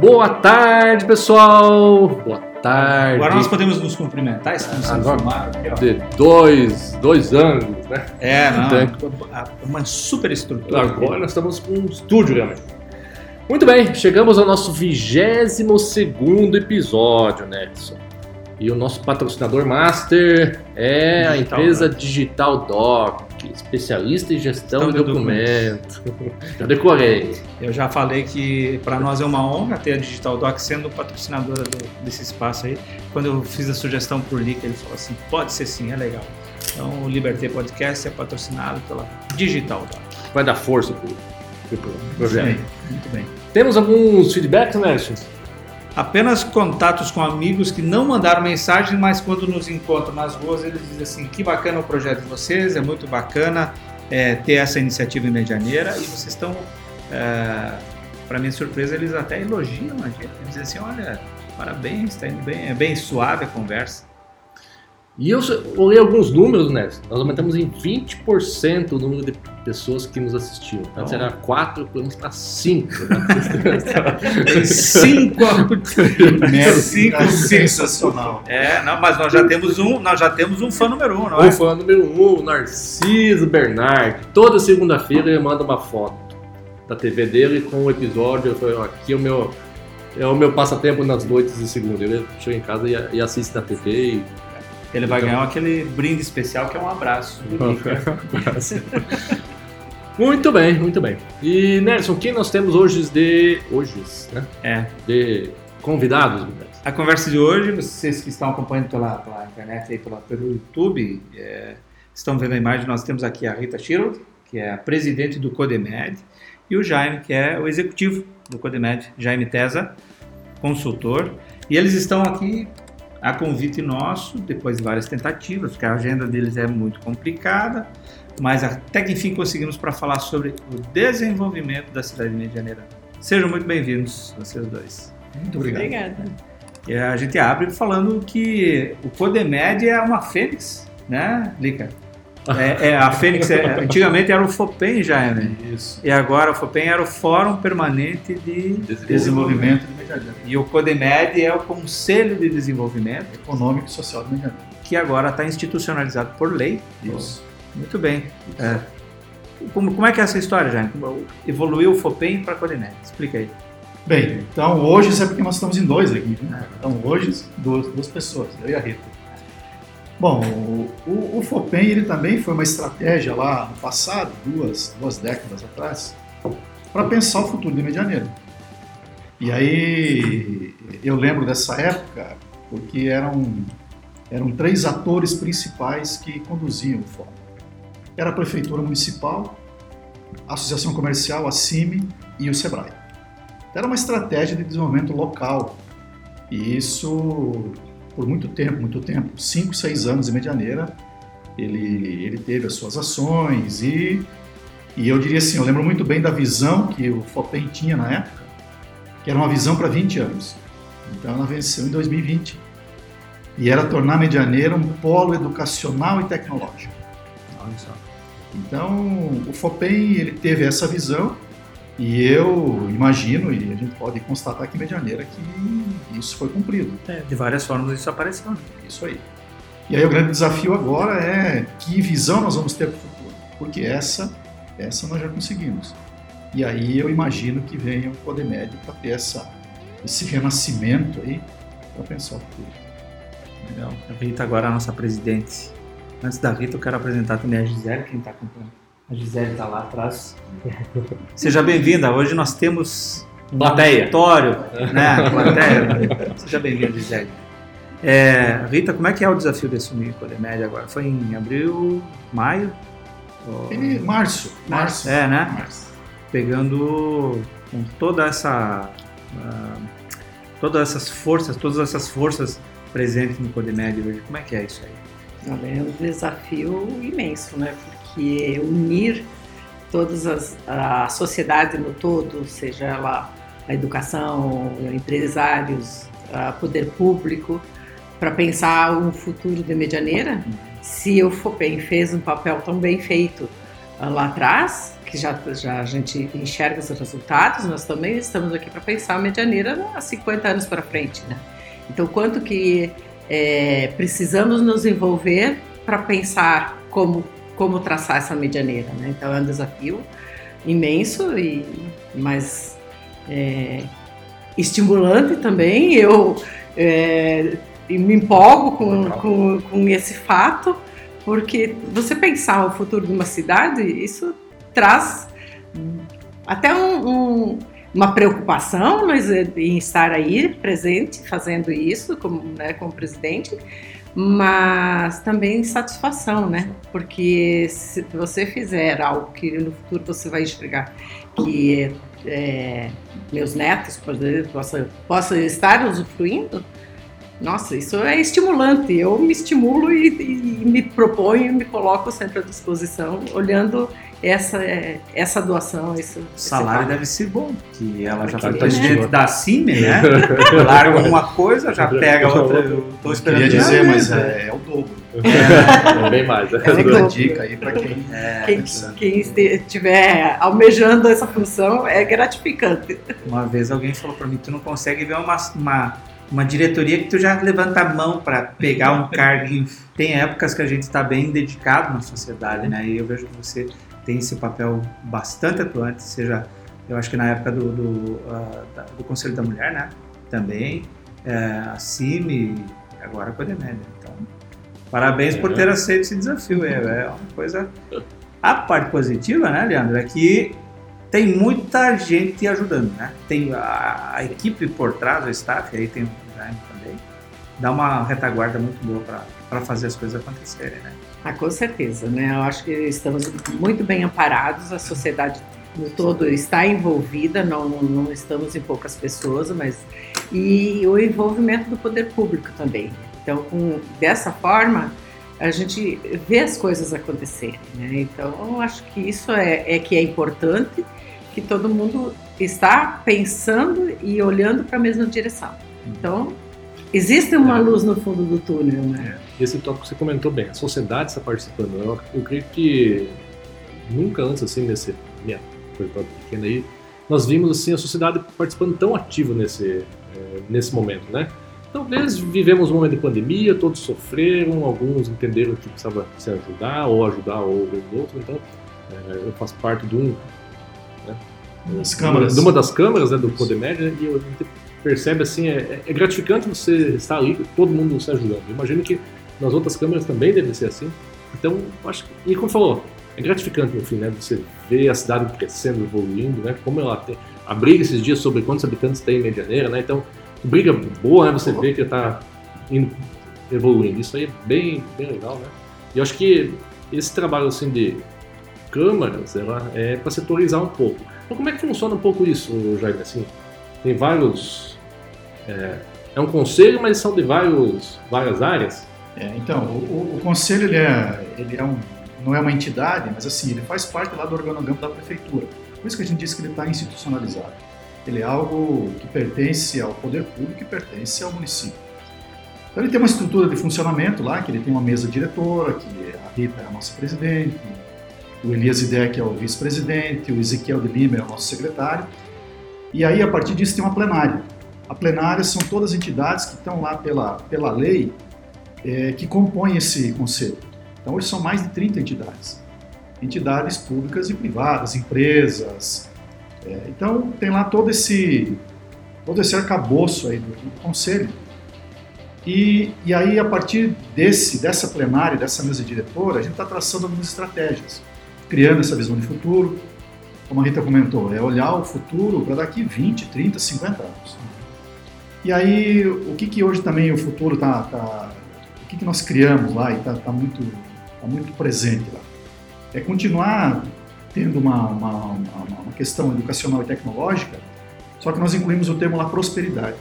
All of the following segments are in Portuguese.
Boa tarde, pessoal! Boa tarde. Agora nós podemos nos cumprimentar, estamos sendo filmados. De dois, dois ângulos, né? É, não. Então, Uma super estrutura. Agora nós estamos com um estúdio realmente. Muito bem, chegamos ao nosso 22 segundo episódio, Nelson. E o nosso patrocinador master é a Digital empresa Digital Doc, especialista em gestão de documento. Já decorei. Eu já falei que para nós é uma honra ter a Digital Doc sendo patrocinadora do- desse espaço aí. Quando eu fiz a sugestão por Lica, ele falou assim: pode ser sim, é legal. Então o Liberté Podcast é patrocinado pela Digital Doc. Vai dar força pro, pro projeto. Sim, muito bem. Temos alguns feedbacks, Nelson? Apenas contatos com amigos que não mandaram mensagem, mas quando nos encontram nas ruas, eles dizem assim: que bacana o projeto de vocês, é muito bacana é, ter essa iniciativa em Medianeira e vocês estão, para minha surpresa, eles até elogiam a gente. Eles dizem assim: olha, parabéns, está indo bem, é bem suave a conversa. E eu olhei alguns números, Nelson. Nós aumentamos em 20% o número de pessoas que nos assistiam. Antes Bom. era 4, pulamos para 5. Né? Tem cinco, cinco, cinco. sensacional. É, não, mas nós já temos um, nós já temos um fã número um, não O é? fã número 1, um, Narciso Bernard. Toda segunda-feira ele manda uma foto da TV dele com o episódio. Eu falei, ó, aqui é o meu, é o meu passatempo nas noites de segunda. Ele chega em casa e, e assiste na TV e Ele vai ganhar aquele brinde especial que é um abraço. do Lica. Muito bem, muito bem. E Nelson, quem nós temos hoje de. Hoje, né? É. De convidados? A conversa de hoje, vocês que estão acompanhando pela, pela internet e pela, pelo YouTube, é, estão vendo a imagem, nós temos aqui a Rita Shirold, que é a presidente do Codemed, e o Jaime, que é o executivo do Codemed, Jaime Tesa, consultor. E eles estão aqui a convite nosso, depois de várias tentativas, porque a agenda deles é muito complicada, mas até que enfim conseguimos para falar sobre o desenvolvimento da cidade de Medianeira. Sejam muito bem-vindos, vocês dois. Muito obrigado. Obrigada. E a gente abre falando que o Codemed é uma fênix, né, Lica? É, é, a fênix, é- antigamente era o FOPEM já, né? Isso. E agora o FOPEM era o Fórum Permanente de Desenvolvimento de E o Codemed é o Conselho de Desenvolvimento, Econômico e Social de Medianeira. que agora está institucionalizado por lei. Isso. Muito bem. É. Como, como é que é essa história, Jaime? Evoluiu o FOPEM para Codemed? Explica aí. Bem, então hoje, isso é porque nós estamos em dois aqui, né? Então hoje, duas, duas pessoas, eu e a Rita. Bom, o, o, FOPEM, ele também foi uma estratégia lá no passado, duas, duas décadas atrás, para pensar o futuro de Medianeira. E aí, eu lembro dessa época, porque eram, eram três atores principais que conduziam o fórum. Era a Prefeitura Municipal, a Associação Comercial, a CIMI e o SEBRAE. Era uma estratégia de desenvolvimento local. E isso, por muito tempo, muito tempo, cinco, seis anos em Medianeira, ele, ele teve as suas ações e, e eu diria assim, eu lembro muito bem da visão que o FOPEM tinha na época, que era uma visão para 20 anos. Então ela venceu em 2020. E era tornar Medianeira um polo educacional e tecnológico. Então, o FOPEM ele teve essa visão e eu imagino, e a gente pode constatar aqui em Medianeira, que isso foi cumprido. É, de várias formas isso apareceu. né? Isso aí. E aí o grande desafio agora é que visão nós vamos ter para o futuro, porque essa, essa nós já conseguimos. E aí eu imagino que venha o Codemed para ter essa, esse renascimento aí, para pensar o futuro. Legal. A Rita agora é a nossa presidente. Antes da Rita, eu quero apresentar também a Gisele, quem está acompanhando. A Gisele está lá atrás. Seja bem-vinda. Hoje nós temos um Plateia. auditório, né? Plateia. Seja bem-vinda, Gisele. É, Rita, como é que é o desafio de assumir o Codemed agora? Foi em abril, maio? Ou- Ele, março, março. É, né? março. Pegando com toda essa... ah, todas essas forças, todas essas forças presentes no Codemed hoje. Como é que é isso aí? Olha, é um desafio imenso, né? Porque unir todas as a sociedade no todo, seja ela a educação, empresários, poder público, para pensar um futuro de Medianeira, se o FOPEM fez um papel tão bem feito ah, lá atrás, que já, já a gente enxerga os resultados, nós também estamos aqui para pensar a medianeira há 50 anos para frente, né? Então, quanto que é, precisamos nos envolver para pensar como, como traçar essa medianeira, né? Então, é um desafio imenso, e mas é, estimulante também. Eu é, me empolgo com, com, com esse fato, porque você pensar o futuro de uma cidade, isso traz até um, um, uma preocupação mas, é, em estar aí presente, fazendo isso como, né, presidente, mas também satisfação, né? Porque se você fizer algo que no futuro você vai enxergar que é, meus netos, possam, possam estar usufruindo, nossa, isso é estimulante. Eu me estimulo e, e me proponho, me coloco sempre à disposição, olhando essa, essa doação. Esse, o salário deve ser bom, que ela já foi presidente da CIME, né? Larga alguma coisa, já pega outra. Eu tô esperando. Eu queria dizer, mas é, é, o dobro. É, é bem mais. É, é uma dica aí para quem, é, quem, quem estiver almejando essa função é gratificante. Uma vez alguém falou para mim: tu não consegue ver uma, uma uma diretoria que tu já levanta a mão para pegar um cargo. Tem épocas que a gente está bem dedicado na sociedade, né? E eu vejo que você tem esse papel bastante atuante, seja, eu acho que na época do, do, uh, do Conselho da Mulher, né? Também, é, a CIMI agora a Codemédia. Então, parabéns é. por ter aceito esse desafio. É, é uma coisa... A parte positiva, né, Leandro, é que tem muita gente ajudando, né? Tem a, a equipe por trás, o staff, aí tem o design também, dá uma retaguarda muito boa para fazer as coisas acontecerem, né? Ah, com certeza, né? Eu acho que estamos muito bem amparados, a sociedade no todo está envolvida, não, não estamos em poucas pessoas, mas e o envolvimento do poder público também. Então, com, dessa forma, a gente vê as coisas acontecerem, né? Então, eu acho que isso é, é que é importante que todo mundo está pensando e olhando para a mesma direção. Então, existe uma é. luz no fundo do túnel, né? É. Esse tópico você comentou bem, a sociedade está participando. Eu, eu creio que nunca antes, assim, nesse minha coisa pequena aí, nós vimos assim a sociedade participando tão ativo nesse é, nesse momento, né? Talvez vivemos um momento de pandemia, todos sofreram, alguns entenderam que precisava se ajudar ou ajudar o outro. Então, é, eu faço parte de um né? Das câmaras. De uma das câmaras né, do Poder Médio, né, e gente percebe assim, é, é, gratificante você estar ali, todo mundo se ajudando. Eu imagino que nas outras câmaras também deve ser assim. Então, acho que, e como falou, é gratificante no fim, né? Você ver a cidade crescendo, evoluindo, né? Como ela tem. A briga esses dias sobre quantos habitantes tem em Medianeira, né? Então, briga boa, né? Você vê que está evoluindo. Isso aí é bem, bem legal, né? E eu acho que esse trabalho assim de câmaras, ela é para setorizar um pouco. Então, como é que funciona um pouco isso, Jair? Assim, tem vários. É, é, um conselho, mas são de vários, várias áreas? É, então, o, o, conselho ele é, ele é um, não é uma entidade, mas assim, ele faz parte lá do organograma da prefeitura. Por isso que a gente diz que ele está institucionalizado. Ele é algo que pertence ao poder público e pertence ao município. Então ele tem uma estrutura de funcionamento lá, que ele tem uma mesa diretora, que a Rita é a nossa presidente, o Elias Idec é o vice-presidente, o Ezequiel de Lima é o nosso secretário. E aí, a partir disso, tem uma plenária. A plenária são todas as entidades que estão lá pela, pela lei é, que compõem esse conselho. Então, hoje são mais de 30 entidades. Entidades públicas e privadas, empresas. É, então, tem lá todo esse, todo esse arcabouço aí do, do conselho. E, e aí, a partir desse, dessa plenária, dessa mesa diretora, a gente está traçando algumas estratégias criando essa visão de futuro. Como a Rita comentou, é olhar o futuro para daqui 20, 30, 50 anos. E aí, o que, que hoje também o futuro está. Tá, o que, que nós criamos lá e está tá muito, tá muito presente lá? É continuar tendo uma, uma, uma, uma questão educacional e tecnológica, só que nós incluímos o termo lá prosperidade.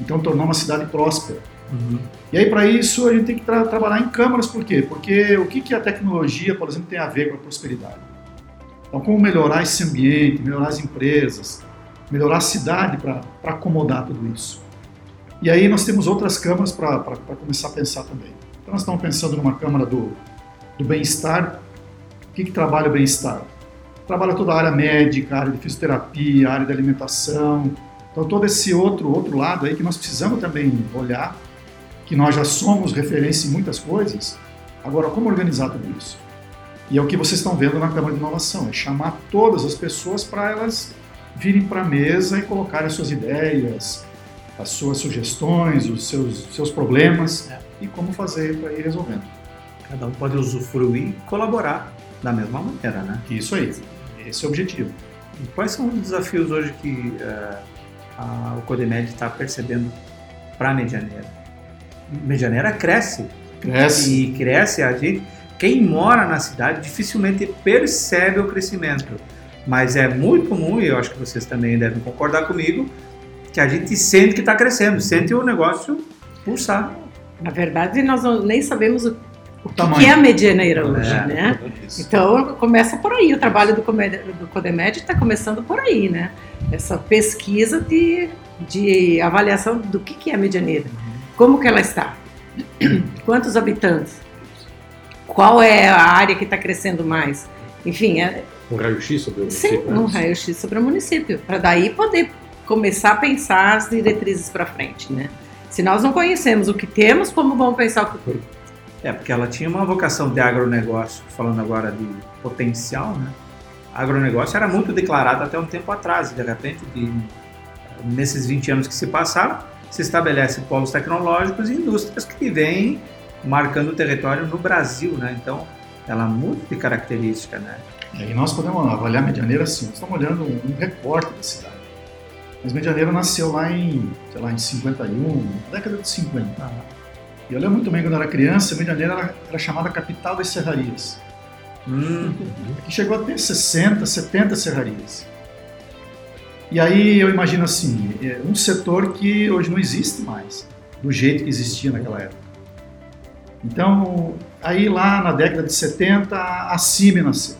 Então, tornar uma cidade próspera Uhum. E aí, para isso, a gente tem que tra trabalhar em câmaras, por quê? Porque o que, que a tecnologia, por exemplo, tem a ver com a prosperidade? Então, como melhorar esse ambiente, melhorar as empresas, melhorar a cidade para acomodar tudo isso. E aí nós temos outras câmaras para começar a pensar também. Então, nós estamos pensando numa câmara do, do bem-estar. O que, que trabalha o bem-estar? trabalha toda a área médica, área de fisioterapia, área de alimentação. Então todo esse outro outro lado aí que nós precisamos também olhar, que nós já somos referência em muitas coisas. Agora, como organizar tudo isso? E é o que vocês estão vendo na Câmara de Inovação, é chamar todas as pessoas para elas virem para a mesa e colocarem as suas ideias, as suas sugestões, os seus, seus problemas É. e como fazer para ir resolvendo. Cada um pode usufruir e colaborar da mesma maneira, né? Isso aí, esse é o objetivo. E quais são os desafios hoje que eh, a- o Codemed está percebendo para a Medianeira? Medianeira cresce Cresce. e cresce. A gente, quem mora na cidade dificilmente percebe o crescimento, mas é muito comum e eu acho que vocês também devem concordar comigo que a gente sente que está crescendo, sente o negócio pulsar. Na verdade, nós não- nem sabemos o, o que, Tamanho. que é a medianeira hoje, É. né? Então, começa por aí. O trabalho do, do Codemed está começando por aí, né? Essa pesquisa de, de avaliação do que, que é a medianeira. Como que ela está? Quantos habitantes? Qual é a área que está crescendo mais? Enfim, é, Um raio-x sobre o sim, município, né? um raio-x sobre o município. Para daí poder começar a pensar as diretrizes para frente, né? Se nós não conhecemos o que temos, como vamos pensar o futuro? É, porque ela tinha uma vocação de agronegócio, falando agora de potencial, né? Agronegócio era muito declarado até um tempo atrás, e de repente, de, nesses 20 anos que se passaram, se estabelecem polos tecnológicos e indústrias que vêm marcando o território no Brasil, né? Então, ela muda de característica, né? E aí nós podemos avaliar Medianeira assim, nós estamos olhando um, um recorte da cidade. Mas Medianeira nasceu lá em, sei lá, em 51, na década de 50. E eu lembro muito bem quando eu era criança, Medianeira era, era chamada capital das serrarias. Hum, que chegou a ter 60, 70 serrarias. E aí eu imagino assim, é um setor que hoje não existe mais, do jeito que existia naquela época. Então, aí lá na década de 70, a CIMI nasceu.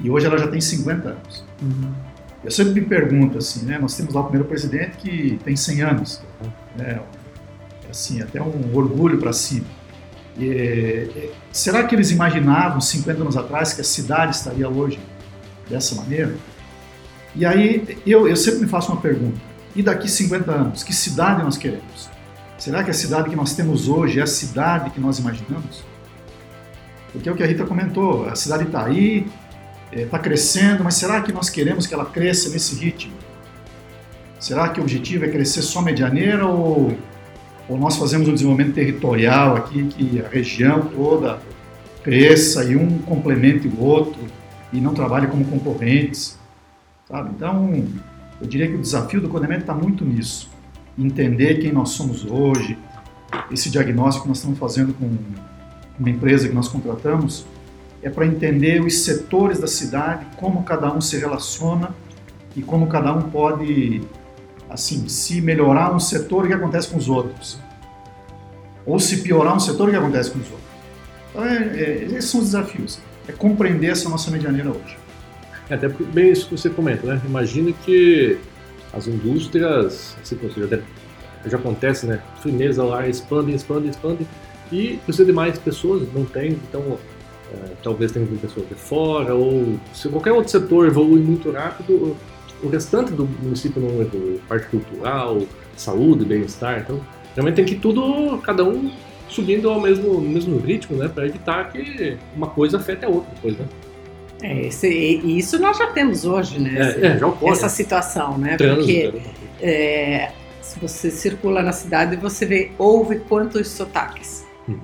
E hoje ela já tem 50 anos. uhum. Eu sempre me pergunto assim, né, nós temos lá o primeiro presidente que tem 100 anos. Né, assim, até um orgulho para si. É, é, será que eles imaginavam 50 anos atrás que a cidade estaria hoje dessa maneira? E aí eu, eu sempre me faço uma pergunta: e daqui 50 anos, que cidade nós queremos? Será que a cidade que nós temos hoje é a cidade que nós imaginamos? Porque é o que a Rita comentou: a cidade está aí, está crescendo, mas será que nós queremos que ela cresça nesse ritmo? Será que o objetivo é crescer só medianeira ou ou nós fazemos um desenvolvimento territorial aqui que a região toda cresça e um complemente o outro e não trabalhe como concorrentes, sabe? Então, eu diria que o desafio do Codemet está muito nisso, entender quem nós somos hoje, esse diagnóstico que nós estamos fazendo com uma empresa que nós contratamos é para entender os setores da cidade, como cada um se relaciona e como cada um pode assim, se melhorar um setor, o que acontece com os outros? Ou se piorar um setor, o que acontece com os outros? Então, é, é, esses são os desafios. É compreender essa nossa medianeira hoje. É, até porque, bem isso que você comenta, né? Imagina que as indústrias, assim, até- já acontece, né? Firmeza lá, expandem, expandem, expandem, e precisa de mais pessoas, não tem, então é, talvez tenha pessoas de fora, ou se qualquer outro setor evolui muito rápido, o restante do município não evolui, parte cultural, saúde, bem-estar, então realmente tem que tudo, cada um subindo ao mesmo, mesmo ritmo, né? Para evitar que uma coisa afete a outra depois, né? É, esse- isso nós já temos hoje, né? É, é, já ocorre. Essa situação, né? Trânsito, Porque né? é, se você circula na cidade, você vê, ouve quantos sotaques. Uhum.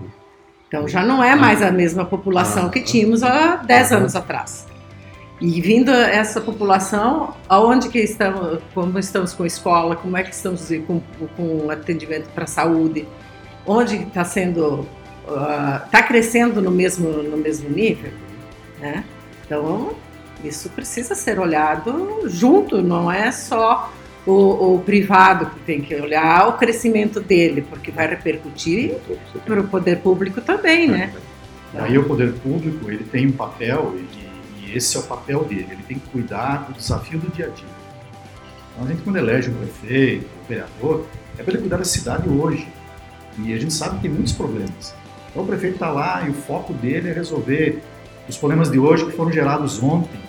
Então já não é mais a mesma população Ah. que tínhamos há 10 Aham. anos atrás. E vindo essa população, aonde que estamos, como estamos com escola, como é que estamos com, com atendimento para saúde, onde está sendo, está crescendo no mesmo, no mesmo nível, né? Então isso precisa ser olhado junto, não é só o, o privado que tem que olhar o crescimento dele, porque vai repercutir para o poder público também, né? Aí o poder público ele tem um papel e, e esse é o papel dele. Ele tem que cuidar do desafio do dia a dia. Então a gente quando elege um prefeito, um vereador, é para ele cuidar da cidade hoje. E a gente sabe que tem muitos problemas. Então o prefeito está lá e o foco dele é resolver os problemas de hoje que foram gerados ontem.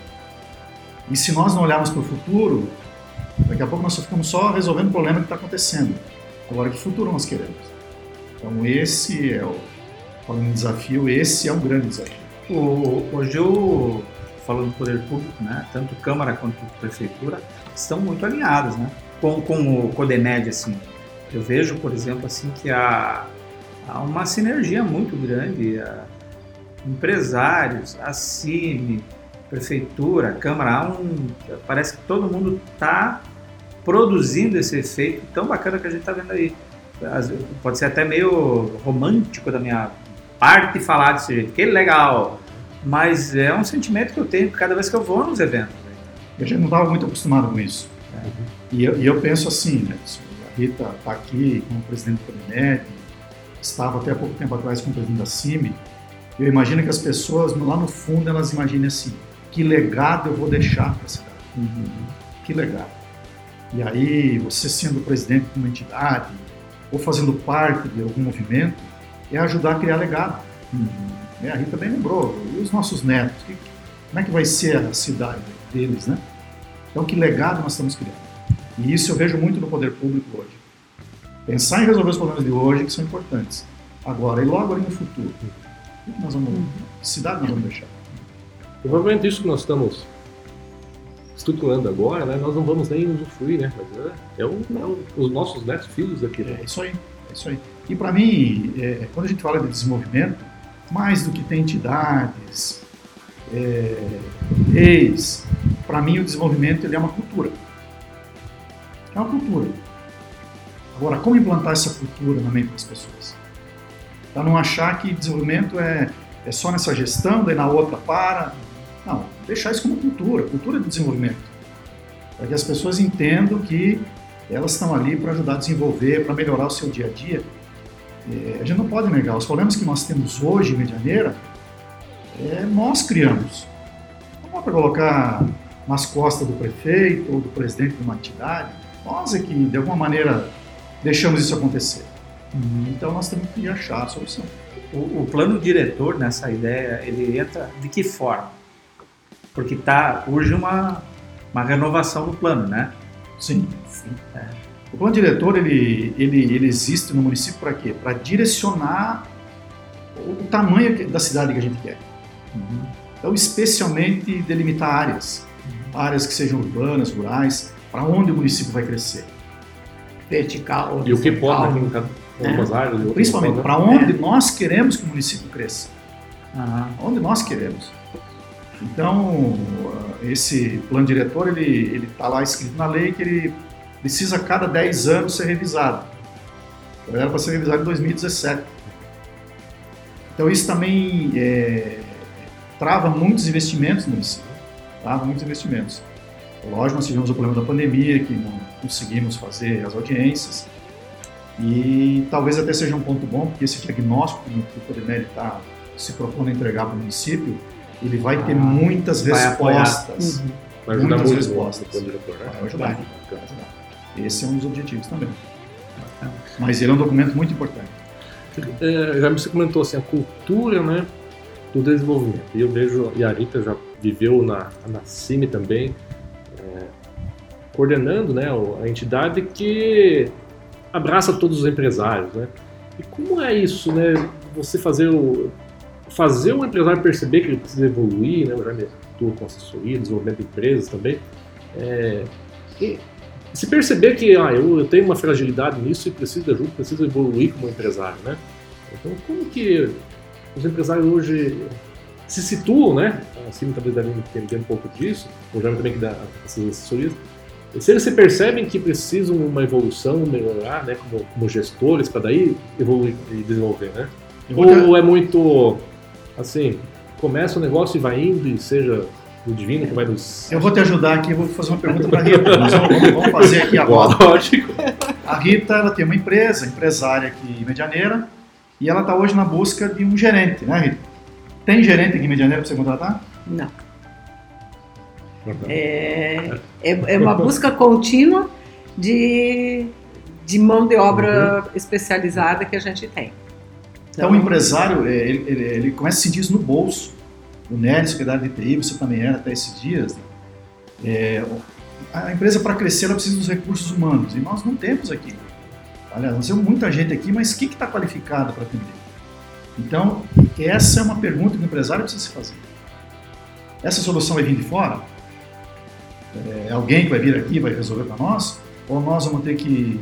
E se nós não olharmos para o futuro, daqui a pouco nós só ficamos só resolvendo o problema que está acontecendo. Agora, que futuro nós queremos? Então, esse é o, falando desafio, esse é um grande desafio. Hoje, o, falando do poder público, né, tanto Câmara quanto Prefeitura estão muito alinhados né, com, com o CODEMED. Assim. Eu vejo, por exemplo, assim, que há, há uma sinergia muito grande. A, empresários, a CIMI, Prefeitura, Câmara, um, parece que todo mundo está produzindo esse efeito tão bacana que a gente está vendo aí. Pode ser até meio romântico da minha parte falar desse jeito, que legal, mas é um sentimento que eu tenho cada vez que eu vou nos eventos. A gente não estava muito acostumado com isso. Uhum. E, eu, e, eu, penso assim, né, a Rita está aqui como presidente do Cabinet, estava até há pouco tempo atrás como presidente da CIMI, eu imagino que as pessoas, lá no fundo, elas imaginem assim, que legado eu vou deixar para a cidade? Uhum. Que legado. E aí, você sendo presidente de uma entidade, ou fazendo parte de algum movimento, é ajudar a criar legado. Uhum. É, a Rita bem lembrou, e os nossos netos, que, como é que vai ser a cidade deles, né? Então, que legado nós estamos criando? E isso eu vejo muito no poder público hoje. Pensar em resolver os problemas de hoje, que são importantes. Agora, e logo ali no futuro. O que nós vamos, que cidade nós vamos deixar? Provavelmente isso que nós estamos estruturando agora, né, nós não vamos nem usufruir, né? Mas é, é, é um, os nossos netos filhos aqui. Né? É isso aí, é isso aí. E para mim, é, quando a gente fala de desenvolvimento, mais do que ter entidades, é, leis, para mim o desenvolvimento ele é uma cultura. É uma cultura. Agora, como implantar essa cultura na mente das pessoas? Para não achar que desenvolvimento é, é só nessa gestão, daí na outra para. Não, deixar isso como cultura, cultura de desenvolvimento. Para que as pessoas entendam que elas estão ali para ajudar a desenvolver, para melhorar o seu dia a dia. É, a gente não pode negar, os problemas que nós temos hoje em Medianeira, é, nós criamos. Não dá para colocar nas costas do prefeito ou do presidente de uma entidade. Nós é que, de alguma maneira, deixamos isso acontecer. Então nós temos que achar a solução. O, o, plano diretor nessa ideia, ele entra de que forma? Porque tá, urge uma, uma renovação do plano, né? Sim. Sim. É. O plano diretor, ele, ele, ele existe no município para quê? Para direcionar o tamanho da cidade que a gente quer. Uhum. Então, especialmente delimitar áreas, uhum. áreas que sejam urbanas, rurais, para onde o município vai crescer. Vertical. E o que pode, né? algumas é. áreas. Principalmente, para onde é. nós queremos que o município cresça. Uhum. Onde nós queremos. Então, esse plano diretor, ele está lá escrito na lei que ele precisa a cada 10 anos ser revisado. Era para ser revisado em 2017. Então, isso também é, trava muitos investimentos no município. Trava muitos investimentos. Lógico, nós tivemos o problema da pandemia, que não conseguimos fazer as audiências, e talvez até seja um ponto bom, porque esse diagnóstico que o Codemel está se propondo a entregar para o município, ele vai ter ah, muitas vai respostas. Uhum. Vai ajudar muitas muito respostas. Diretor, né? Vai ajudar. vai ajudar. Esse é um dos objetivos também. Mas ele é um documento muito importante. É, já você comentou assim, a cultura né, do desenvolvimento. E eu vejo, e a Rita já viveu na, na CIMI também, é, coordenando né, a entidade que abraça todos os empresários, né? E como é isso, né? Você fazer o fazer o empresário perceber que ele precisa evoluir, né? Eu já me atuo com assessoria, desenvolvimento de empresas também. É, e se perceber que ah, eu, eu, tenho uma fragilidade nisso e preciso de ajuda, preciso evoluir como empresário, né? Então, como que os empresários hoje se situam, né? Assim, talvez devem entender um pouco disso, o Jaime também que dá essas assessorias, se eles se percebem que precisam uma evolução, melhorar, né, como, como gestores, para daí evoluir e desenvolver, né? Ou é muito, assim, começa o negócio e vai indo e seja o divino que vai nos... Eu vou te ajudar aqui, eu vou fazer uma pergunta para a Rita. Nós vamos, vamos, fazer aqui agora. Lógico. A Rita, ela tem uma empresa, empresária aqui em Medianeira, e ela está hoje na busca de um gerente, né, Rita? Tem gerente aqui em Medianeira para você contratar? Não. É, é, é, uma busca contínua de, de mão de obra uhum. especializada que a gente tem. Então, o empresário, é, ele, ele, ele, começa a sentir isso no bolso. O Nery, secretário de TI, você também era até esses dias. Né? É, a empresa, para crescer, ela precisa dos recursos humanos, e nós não temos aqui. Aliás, nós temos muita gente aqui, mas quem que está qualificado para atender? Então, essa é uma pergunta que o empresário precisa se fazer. Essa solução vai vir de fora? É alguém que vai vir aqui vai resolver para nós? Ou nós vamos ter que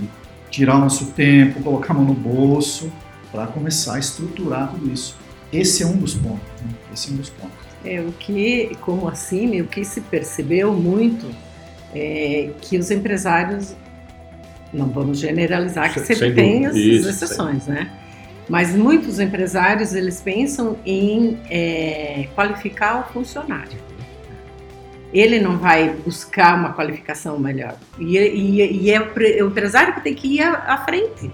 tirar o nosso tempo, colocar a mão no bolso para começar a estruturar tudo isso? Esse é um dos pontos. Né? Esse é um dos pontos. É, o que, como assim, o que se percebeu muito é que os empresários, não vamos generalizar, que sempre Sem tem as isso, exceções, né? Mas muitos empresários, eles pensam em é, qualificar o funcionário ele não vai buscar uma qualificação melhor. E, e, e é o empresário que tem que ir à, à frente.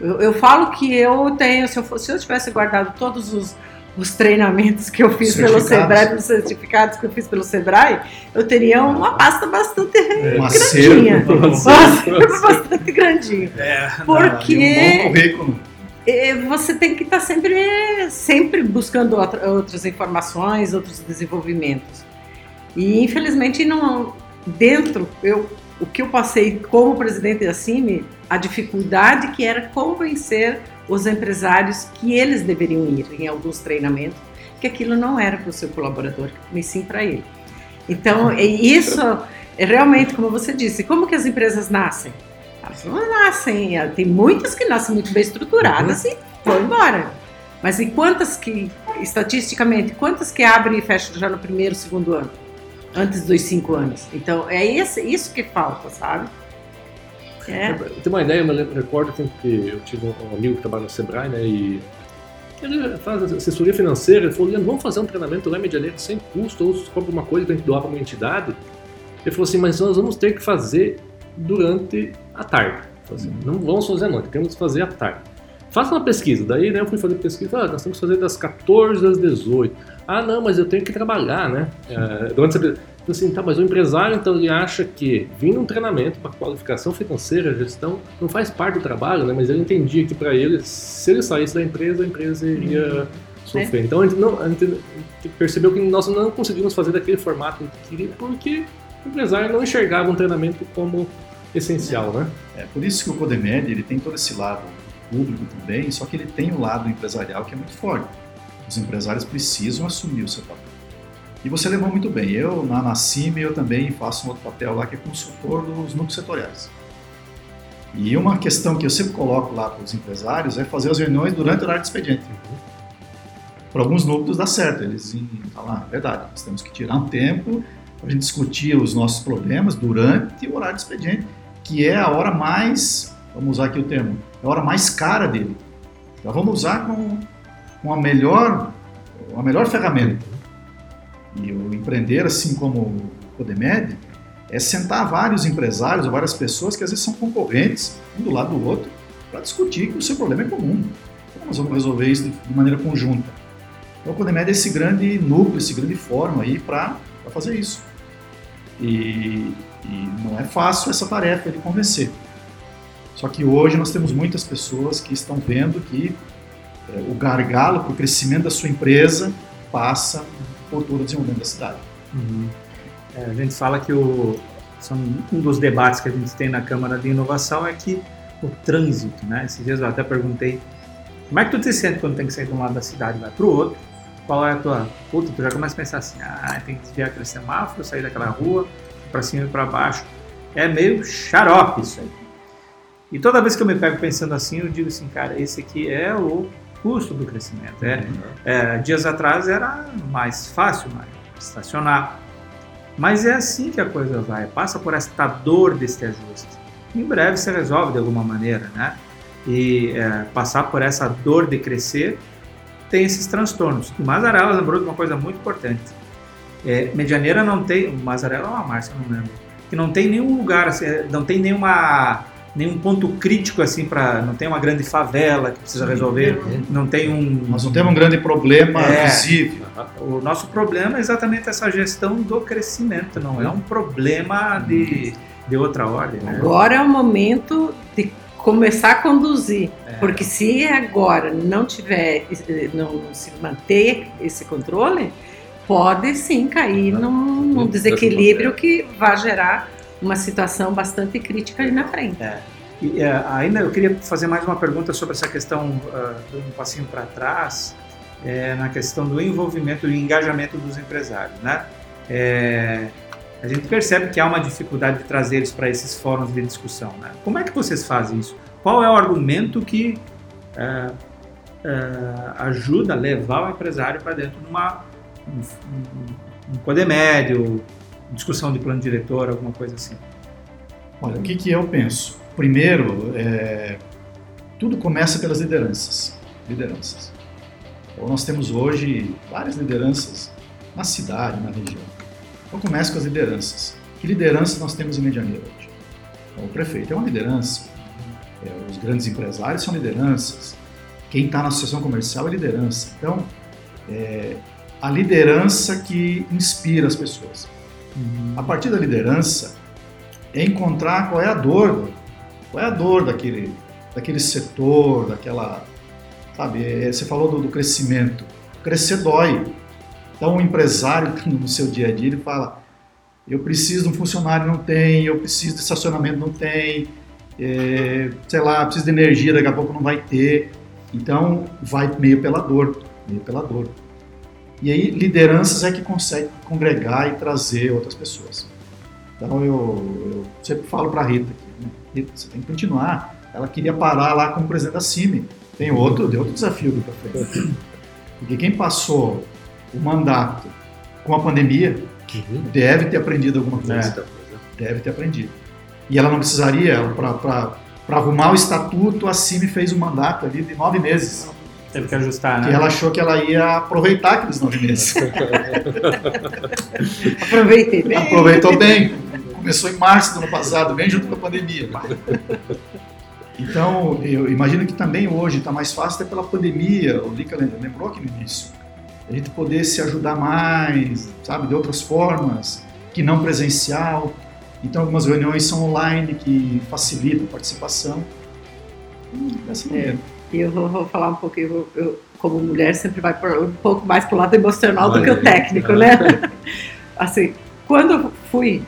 Eu, eu, falo que eu tenho, se eu, fosse, se eu tivesse guardado todos os, os treinamentos que eu fiz pelo Sebrae, os certificados que eu fiz pelo Sebrae, eu teria uma pasta bastante é, grandinha. bastante grandinha. É, Porque não, um é, você tem que estar sempre, sempre buscando outra, outras informações, outros desenvolvimentos. E infelizmente não dentro eu o que eu passei como presidente da CIMI, a dificuldade que era convencer os empresários que eles deveriam ir em alguns treinamentos, que aquilo não era para o seu colaborador, mas sim para ele. Então, isso é realmente, como você disse, como que as empresas nascem? Elas não nascem, tem muitas que nascem muito bem estruturadas uhum. e vão embora. Mas e quantas que, estatisticamente, quantas que abrem e fecham já no primeiro, segundo ano? antes dos cinco anos. Então é isso que falta, sabe? É. Tem uma ideia, eu recordo assim, que eu tive um amigo que trabalha no Sebrae, né? E ele faz assessoria financeira, ele falou, vamos fazer um treinamento lá em Medianeira sem custo, ou se compra uma coisa que a gente doar para uma entidade. Ele falou assim, mas nós vamos ter que fazer durante a tarde. Assim, não vamos fazer à noite, temos que fazer à tarde. Faça uma pesquisa. Daí né, eu fui fazer pesquisa, ah, nós temos que fazer das 14 às 18. Ah, não, mas eu tenho que trabalhar, né? É, durante essa... Então, assim, tá, mas o empresário, então, ele acha que vindo um treinamento para qualificação financeira, gestão, não faz parte do trabalho, né? Mas ele entendia que para ele, se ele saísse da empresa, a empresa iria sofrer. É. Então, a gente, não, a gente percebeu que nós não conseguimos fazer daquele formato que queria, porque o empresário não enxergava um treinamento como essencial, né? É por isso que o Codemed, ele tem todo esse lado público também, só que ele tem o lado empresarial que é muito forte. Os empresários precisam assumir o seu papel. E você levou muito bem. Eu, na, na CIME, eu também faço um outro papel lá que é consultor dos núcleos setoriais. E uma questão que eu sempre coloco lá para os empresários é fazer as reuniões durante o horário de expediente. Para alguns núcleos dá certo, eles falam, ah, é verdade, nós temos que tirar um tempo para a gente discutir os nossos problemas durante o horário de expediente, que é a hora mais, vamos usar aqui o termo, é a hora mais cara dele. Então vamos usar com, com a, melhor, a melhor ferramenta. E o empreender, assim como o Codemed, é sentar vários empresários ou várias pessoas que às vezes são concorrentes, um do lado do outro, para discutir que o seu problema é comum. Então nós vamos resolver isso de maneira conjunta. Então o Codemed é esse grande núcleo, esse grande fórum aí para fazer isso. E, e não é fácil essa tarefa de convencer. Só que hoje nós temos muitas pessoas que estão vendo que é, o gargalo para o crescimento da sua empresa passa por todo desenvolvimento da cidade. Uhum. É, a gente fala que o, são, um dos debates que a gente tem na Câmara de Inovação é que o trânsito, né? Esses dias eu até perguntei como é que tu te sente quando tem que sair de um lado da cidade e vai para o outro? Qual é a tua... Puta, tu já começa a pensar assim, ah, tem que desviar aquele semáforo, sair daquela rua, para cima e para baixo. É meio xarope isso aí. E toda vez que eu me pego pensando assim, eu digo assim, cara, esse aqui é o custo do crescimento. É, uhum. é, dias atrás era mais fácil mais estacionar. Mas é assim que a coisa vai, passa por esta dor deste ajuste. Em breve se resolve de alguma maneira, né? E é, passar por essa dor de crescer tem esses transtornos. E Mazarela lembrou de uma coisa muito importante. É, Medianeira não tem, Mazarela ou a Márcia, não lembro, que não tem nenhum lugar, assim, não tem nenhuma nenhum ponto crítico assim para não tem uma grande favela que precisa resolver, não tem um nós não temos um grande problema é, visível. O nosso problema é exatamente essa gestão do crescimento, não é um problema de, de outra ordem. Né? Agora é o momento de começar a conduzir, é. porque se agora não tiver, não se manter esse controle, pode sim cair num, num desequilíbrio que vai gerar uma situação bastante crítica ali na frente. É. E, uh, ainda eu queria fazer mais uma pergunta sobre essa questão, uh, um passinho para trás, é, na questão do envolvimento e engajamento dos empresários. Né? É, a gente percebe que há uma dificuldade de trazer eles para esses fóruns de discussão. Né? Como é que vocês fazem isso? Qual é o argumento que uh, ajuda a levar o empresário para dentro de uma, um, um, um discussão de plano diretor, alguma coisa assim? Olha, o que, que eu penso? Primeiro, é, tudo começa pelas lideranças. Lideranças. Então, nós temos hoje várias lideranças na cidade, na região. Então, começa com as lideranças. Que liderança nós temos em Medianeira hoje? Então, o prefeito é uma liderança, é, os grandes empresários são lideranças, quem está na associação comercial é liderança. Então, é, a liderança que inspira as pessoas. Uhum. A partir da liderança, é encontrar qual é a dor qual é a dor daquele, daquele setor, daquela. Sabe, é, você falou do, do crescimento. Crescer dói. Então, o empresário, no seu dia a dia, ele fala: eu preciso de um funcionário, não tem, eu preciso de estacionamento, não tem, é, sei lá, preciso de energia, daqui a pouco não vai ter. Então, vai meio pela dor, meio pela dor. E aí, lideranças é que consegue congregar e trazer outras pessoas. Então, eu, eu sempre falo para a Rita, você tem que continuar. Ela queria parar lá como presidente da CIMI. Tem outro, tem outro desafio do café. Porque quem passou o mandato com a pandemia uhum. deve ter aprendido alguma coisa. É. Deve ter aprendido. E ela não precisaria, para arrumar o estatuto, a CIMI fez um mandato ali de nove meses. Teve que ajustar, né? Que ela achou que ela ia aproveitar aqueles nove meses. Aproveitei bem. Aproveitou bem começou em março do ano passado, bem junto com a pandemia. Então, eu imagino que também hoje está mais fácil até pela pandemia. O Lica lembrou aqui no início. A gente poder se ajudar mais, sabe, de outras formas, que não presencial. Então, algumas reuniões são online que facilitam a participação. Hum, é, eu vou, vou, falar um pouco, eu, eu, como mulher, sempre vai por, um pouco mais para o lado emocional do que o técnico, né? assim, quando eu fui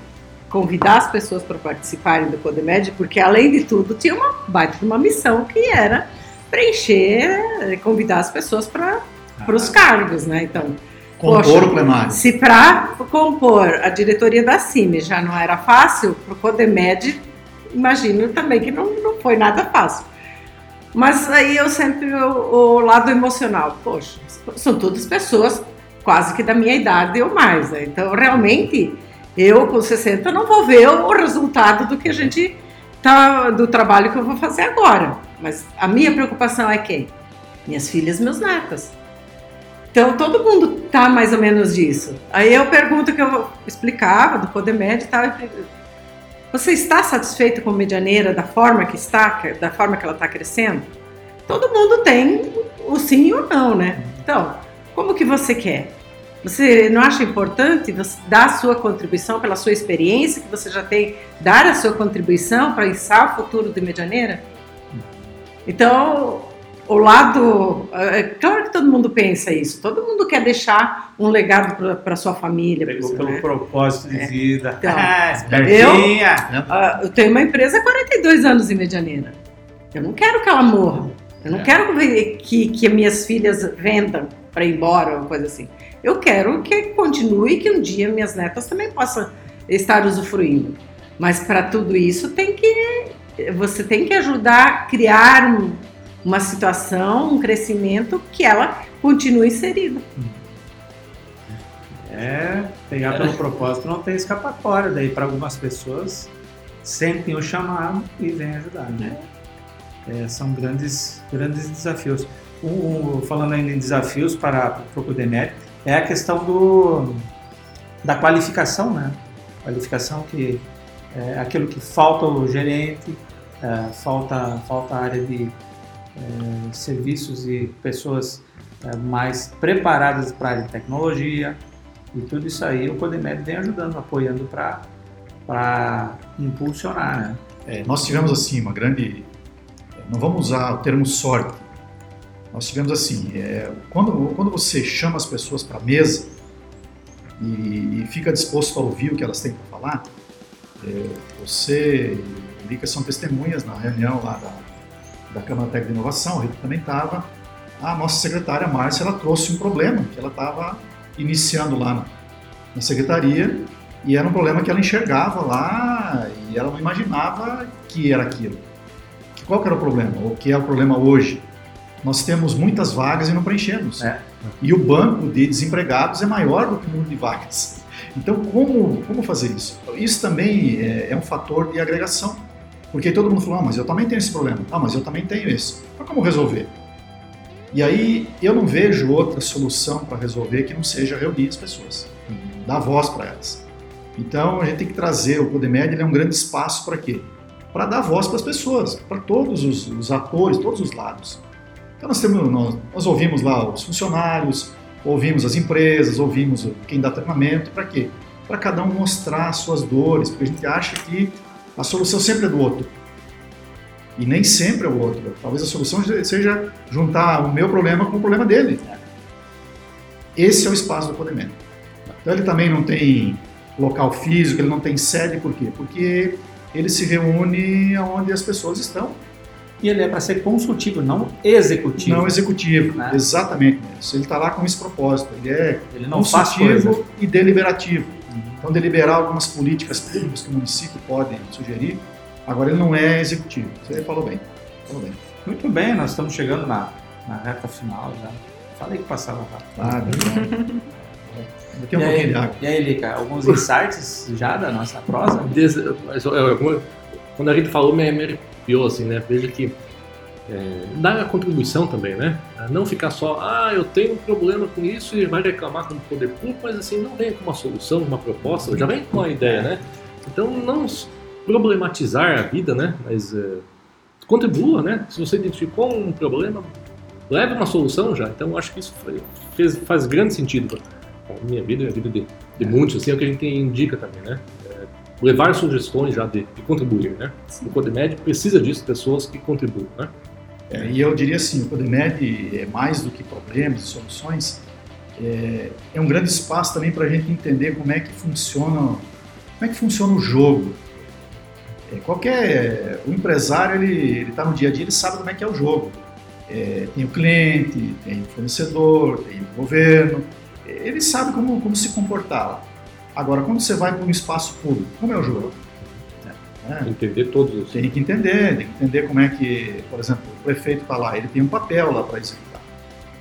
convidar as pessoas para participarem do Codemed, porque além de tudo tinha uma baita de uma missão que era preencher, convidar as pessoas para ah. os cargos, né? Então, compor poxa, o plenário. Se para compor a diretoria da CIMI já não era fácil, para o Codemed, imagino também que não, não foi nada fácil. Mas aí eu sempre, o, o lado emocional, poxa, são todas pessoas quase que da minha idade ou mais, né? Então, realmente eu, com 60, não vou ver o resultado do que a gente tá, do trabalho que eu vou fazer agora. Mas a minha preocupação é quem? Minhas filhas, meus netos. Então todo mundo tá mais ou menos disso. Aí eu pergunto que eu explicava do Codemed e tal. Você está satisfeito com a medianeira da forma que está, da forma que ela está crescendo? Todo mundo tem o sim ou não, né? Então, como que você quer? Você não acha importante dar a sua contribuição pela sua experiência que você já tem, dar a sua contribuição para pensar o futuro de Medianeira? Então, o lado. É claro que todo mundo pensa isso, todo mundo quer deixar um legado para sua família. Pegou pelo né? propósito de é. vida. Então, ah, eu, uh, eu tenho uma empresa há 42 anos em Medianeira. Eu não quero que ela morra. Eu não é. quero que, que minhas filhas vendam para ir embora, uma coisa assim. Eu quero que continue, que um dia minhas netas também possam estar usufruindo. Mas para tudo isso tem que você tem que ajudar a criar um, uma situação, um crescimento que ela continue inserida. É, pegar pelo propósito não tem escapatória, daí para algumas pessoas sentem o chamado e vêm ajudar, né? É, são grandes, grandes desafios. Um, falando ainda em desafios para, para o Codemet, é a questão do, da qualificação, né? Qualificação que é aquilo que falta o gerente, é, falta, falta a área de é, serviços e pessoas é, mais preparadas para a área de tecnologia e tudo isso aí o Codemed vem ajudando, apoiando para impulsionar, né? É, nós tivemos assim uma grande, não vamos usar o termo sorte, nós tivemos assim, é, quando, quando você chama as pessoas para a mesa, e, e fica disposto a ouvir o que elas têm para falar, é, você Lica são testemunhas na reunião lá da, da Câmara Técnica de Inovação, o Rito também estava, a nossa secretária Márcia ela trouxe um problema que ela estava iniciando lá na, na secretaria e era um problema que ela enxergava lá e ela não imaginava que era aquilo. Que qual que era o problema? O que é o problema hoje? Nós temos muitas vagas e não preenchemos. É. E o banco de desempregados é maior do que o número de vagas. Então, como, como fazer isso? Isso também é, é um fator de agregação. Porque todo mundo falou, ah, mas eu também tenho esse problema. Ah, mas eu também tenho esse. Então, como resolver? E aí, eu não vejo outra solução para resolver que não seja reunir as pessoas, dar voz para elas. Então, a gente tem que trazer, o Codemed ele é um grande espaço para quê? Para dar voz para as pessoas, para todos os, os atores, todos os lados. Então nós, temos, nós, nós, ouvimos lá os funcionários, ouvimos as empresas, ouvimos quem dá treinamento, para quê? Para cada um mostrar suas dores, porque a gente acha que a solução sempre é do outro. E nem sempre é o outro. Talvez a solução seja juntar o meu problema com o problema dele. Esse é o espaço do Podemento. Então ele também não tem local físico, ele não tem sede, por quê? Porque ele se reúne onde as pessoas estão e ele é para ser consultivo, não executivo. Não executivo, né? exatamente isso. Ele está lá com esse propósito. Ele é ele não consultivo e deliberativo. Então, deliberar algumas políticas públicas que o município pode sugerir. Agora, ele não é executivo. Você falou bem. Falou bem. Muito bem, nós estamos chegando na, na reta final já. Falei que passava rápido. Ah. Tem um e, aí, e aí, Lica, alguns insights já da nossa prosa? Quando a gente falou, me, desafiou, assim, né? Veja que é, dar a contribuição também, né? Não ficar só, ah, eu tenho um problema com isso e vai reclamar com o poder público, mas assim, não vem com uma solução, uma proposta, já vem com uma ideia, né? Então, não problematizar a vida, né? Mas é, contribua, né? Se você identificou um problema, leve uma solução já. Então, acho que isso fez, faz grande sentido para a minha vida e a vida de, de muitos, assim, é o que a gente indica também, né? levar sugestões já de, de contribuir, né? Sim. O Codemed precisa disso, pessoas que contribuem, né? É, e eu diria assim, o Codemed é mais do que problemas e soluções, é, é um grande espaço também para a gente entender como é que funciona, como é que funciona o jogo. É, qualquer o empresário ele está no dia a dia ele sabe como é que é o jogo. É, tem o cliente, tem o fornecedor, tem o governo, ele sabe como, como se comportar lá. Agora, quando você vai para um espaço público, como é o jogo? É, entender todos os... Tem que entender, tem que entender como é que, por exemplo, o prefeito está lá, ele tem um papel lá para executar.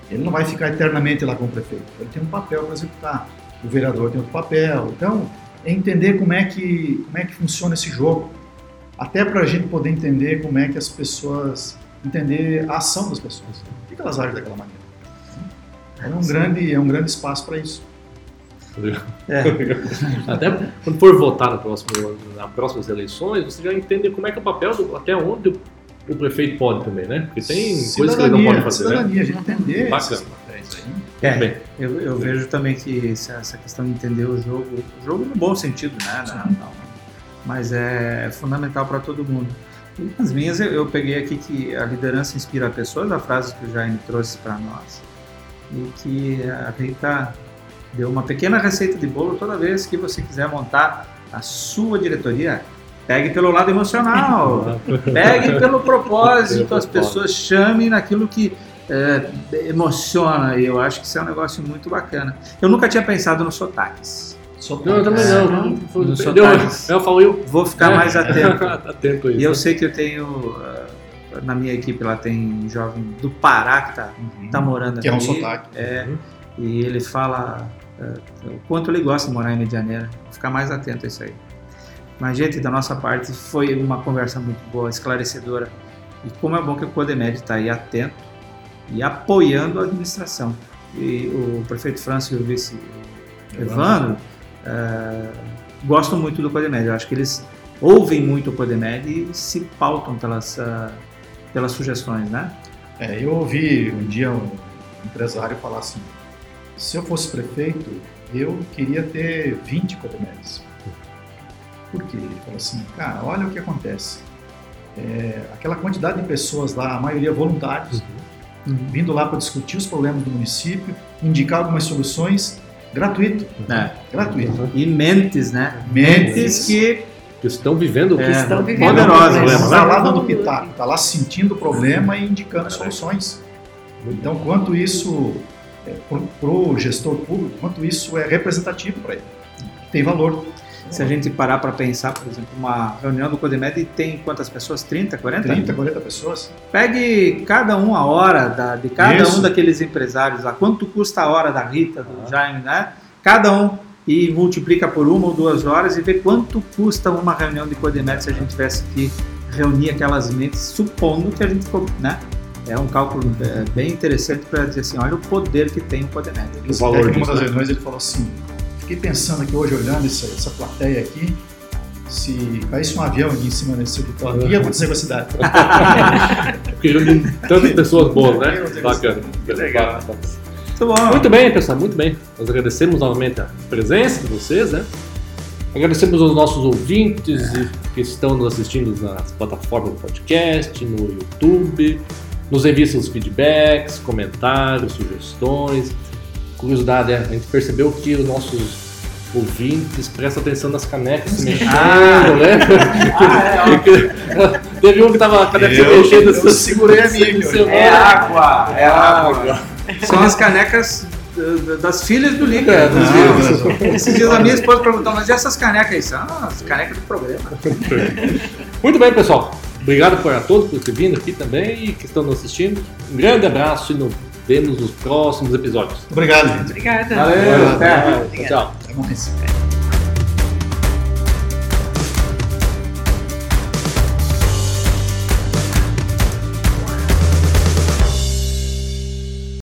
Ele não vai ficar eternamente lá com o prefeito, ele tem um papel para executar. O vereador tem outro papel. Então, é entender como é que, como é que funciona esse jogo. Até para a gente poder entender como é que as pessoas, entender a ação das pessoas. Por que elas agem daquela maneira? É um, grande, é um grande espaço para isso. É. Até quando for votar na próxima, nas próximas eleições, você já entende como é que é o papel, do, até onde o, o, prefeito pode também, né? Porque tem cidadania, coisas que ele não pode fazer. Né? Cidadania, né? a gente entender. Bacana. É, eu, eu vejo também que essa questão de entender o jogo, o jogo no bom sentido, né? Não, não, mas é fundamental para todo mundo. E as minhas eu, eu, peguei aqui que a liderança inspira pessoas, a frase que o Jaime trouxe para nós. E que a Rita deu uma pequena receita de bolo toda vez que você quiser montar a sua diretoria. Pegue pelo lado emocional, pegue pelo propósito, as pessoas chamem naquilo que é, emociona. E eu acho que isso é um negócio muito bacana. Eu nunca tinha pensado nos sotaques. Sotaques. Não, eu também não. não. Nos sotaques. Eu, eu falo, eu vou ficar é. mais atento. atento a isso. E eu sei que eu tenho ah, na minha equipe lá tem um jovem do Pará que está uhum. tá morando aqui. Que é um sotaque. É, uhum. E ele fala uh, o quanto ele gosta de morar em Medianeira. Vou ficar mais atento a isso aí. Mas, gente, da nossa parte, foi uma conversa muito boa, esclarecedora. E como é bom que o Codemed está aí atento e apoiando a administração. E o prefeito França e o vice Evandro uh, gostam muito do Codemed. Eu acho que eles ouvem muito o Codemed e se pautam pelas, uh, pelas sugestões, né? É, eu ouvi um dia um empresário falar assim, se eu fosse prefeito, eu queria ter 20 codemédios. Por quê? Ele falou assim, cara, olha o que acontece. É, aquela quantidade de pessoas lá, a maioria voluntários, uhum. vindo lá para discutir os problemas do município, indicar algumas soluções, gratuito. É. Gratuito. E mentes, né? Mentes que Que estão vivendo o que É. Estão vivendo Poderosa, um problema. né? está lá dando pitaco, está lá sentindo o problema e indicando soluções. Então, quanto isso, para o gestor público, quanto isso é representativo para ele. Tem valor. Se a gente parar para pensar, por exemplo, uma reunião do Codemed tem quantas pessoas? 30, 40? 30, 40 pessoas. Pegue cada um a hora da- de cada Isso. um daqueles empresários lá. Quanto custa a hora da Rita, do Jaime, né? Cada um. E multiplica por uma ou duas horas e vê quanto custa uma reunião de Codemed se a gente tivesse que reunir aquelas mentes, supondo que a gente, né? É um cálculo é, bem interessante para dizer assim, olha o poder que tem o Codemed. O valor que numa disso, das né? reuniões ele falou assim, fiquei pensando aqui hoje, olhando essa, essa plateia aqui, se caísse um avião aqui em cima desse auditório, o que ia acontecer com a cidade? Porque reúne tantas pessoas boas, né? Bacana. legal. Muito. Muito bem, pessoal, muito bem. Nós agradecemos novamente a presença de vocês, né? Agradecemos aos nossos ouvintes e- que estão nos assistindo nas plataformas do podcast, no YouTube. Nos enviem seus feedbacks, comentários, sugestões. Curiosidade, é, a gente percebeu que os nossos ouvintes prestam atenção nas canecas se mexendo, Ah. né? Ah, E que- Teve um que tava a caneca se Eu- mexendo. eu segurei a minha aqui, olha. É água, é água. São as canecas uh, das filhas do Liga. É, dos Ah, filhos. Esses dias a minha esposa perguntou, mas e essas canecas aí? São as canecas do programa. Muito bem, pessoal. Obrigado por a todos por ter vindo aqui também e que estão nos assistindo. Um grande abraço e nos vemos nos próximos episódios. Obrigado, gente. Obrigada. Valeu, até. Tchau, tchau. Até mais.